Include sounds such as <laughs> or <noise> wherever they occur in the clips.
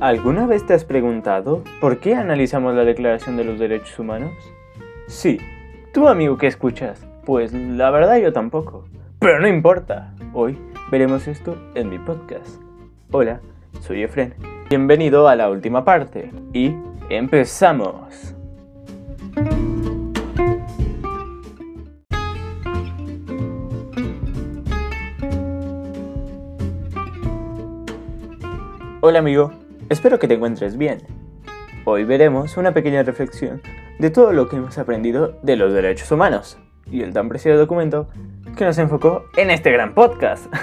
¿Alguna vez te has preguntado por qué analizamos la Declaración de los Derechos Humanos? Sí, tú amigo que escuchas, pues la verdad yo tampoco. Pero no importa, hoy veremos esto en mi podcast. Hola, soy Efren. Bienvenido a la última parte y empezamos. Hola amigo, Espero que te encuentres bien. Hoy veremos una pequeña reflexión de todo lo que hemos aprendido de los derechos humanos y el tan preciado documento que nos enfocó en este gran podcast. <laughs>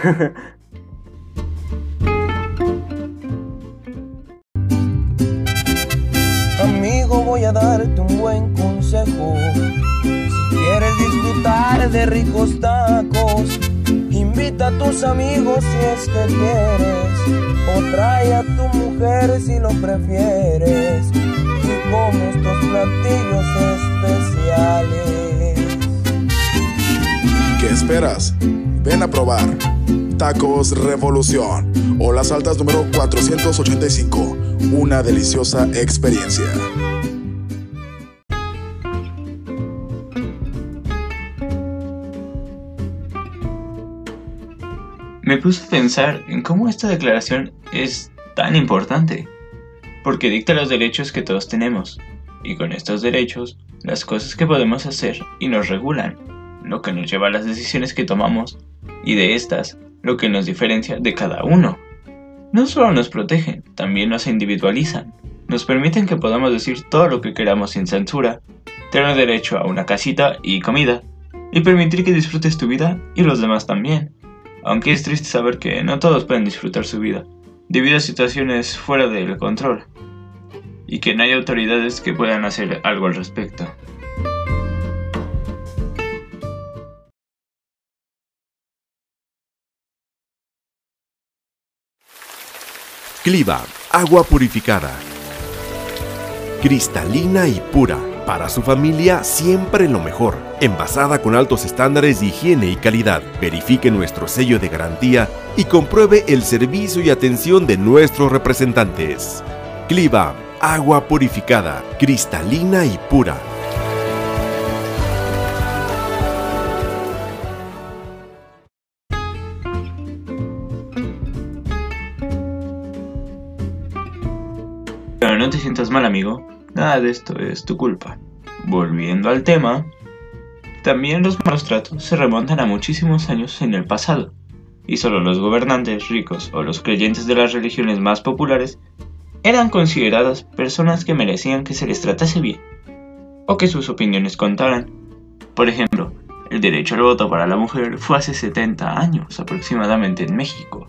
Amigo, voy a darte un buen consejo. Si quieres disfrutar de ricos tacos, invita a tus amigos si es que quieres o trae a tu mujer si lo prefieres esperas? Ven a probar Tacos Revolución o las altas número 485. Una deliciosa experiencia. Me puse a pensar en cómo esta declaración es tan importante, porque dicta los derechos que todos tenemos, y con estos derechos, las cosas que podemos hacer y nos regulan, lo que nos lleva a las decisiones que tomamos, y de estas, lo que nos diferencia de cada uno. No solo nos protegen, también nos individualizan, nos permiten que podamos decir todo lo que queramos sin censura, tener derecho a una casita y comida, y permitir que disfrutes tu vida y los demás también aunque es triste saber que no todos pueden disfrutar su vida, debido a situaciones fuera del control, y que no hay autoridades que puedan hacer algo al respecto. Cliva, agua purificada, cristalina y pura para su familia siempre lo mejor. Envasada con altos estándares de higiene y calidad. Verifique nuestro sello de garantía y compruebe el servicio y atención de nuestros representantes. Cliva, agua purificada, cristalina y pura. No te sientas mal, amigo. Nada de esto es tu culpa. Volviendo al tema, también los malos tratos se remontan a muchísimos años en el pasado, y solo los gobernantes ricos o los creyentes de las religiones más populares eran consideradas personas que merecían que se les tratase bien, o que sus opiniones contaran. Por ejemplo, el derecho al voto para la mujer fue hace 70 años aproximadamente en México.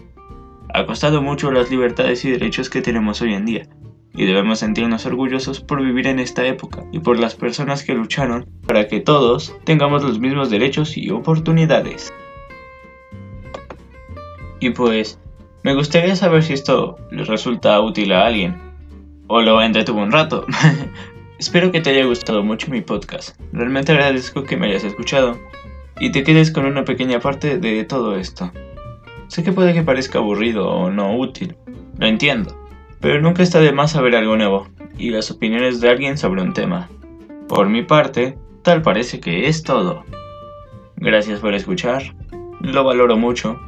Ha costado mucho las libertades y derechos que tenemos hoy en día, y debemos sentirnos orgullosos por vivir en esta época y por las personas que lucharon para que todos tengamos los mismos derechos y oportunidades. Y pues, me gustaría saber si esto les resulta útil a alguien o lo entretuvo un rato. <laughs> Espero que te haya gustado mucho mi podcast. Realmente agradezco que me hayas escuchado y te quedes con una pequeña parte de todo esto. Sé que puede que parezca aburrido o no útil, lo entiendo pero nunca está de más saber algo nuevo y las opiniones de alguien sobre un tema. Por mi parte, tal parece que es todo. Gracias por escuchar, lo valoro mucho.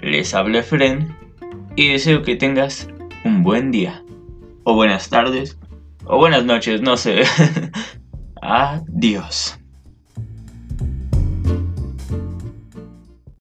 Les hablé Fren y deseo que tengas un buen día, o buenas tardes, o buenas noches, no sé. <laughs> Adiós.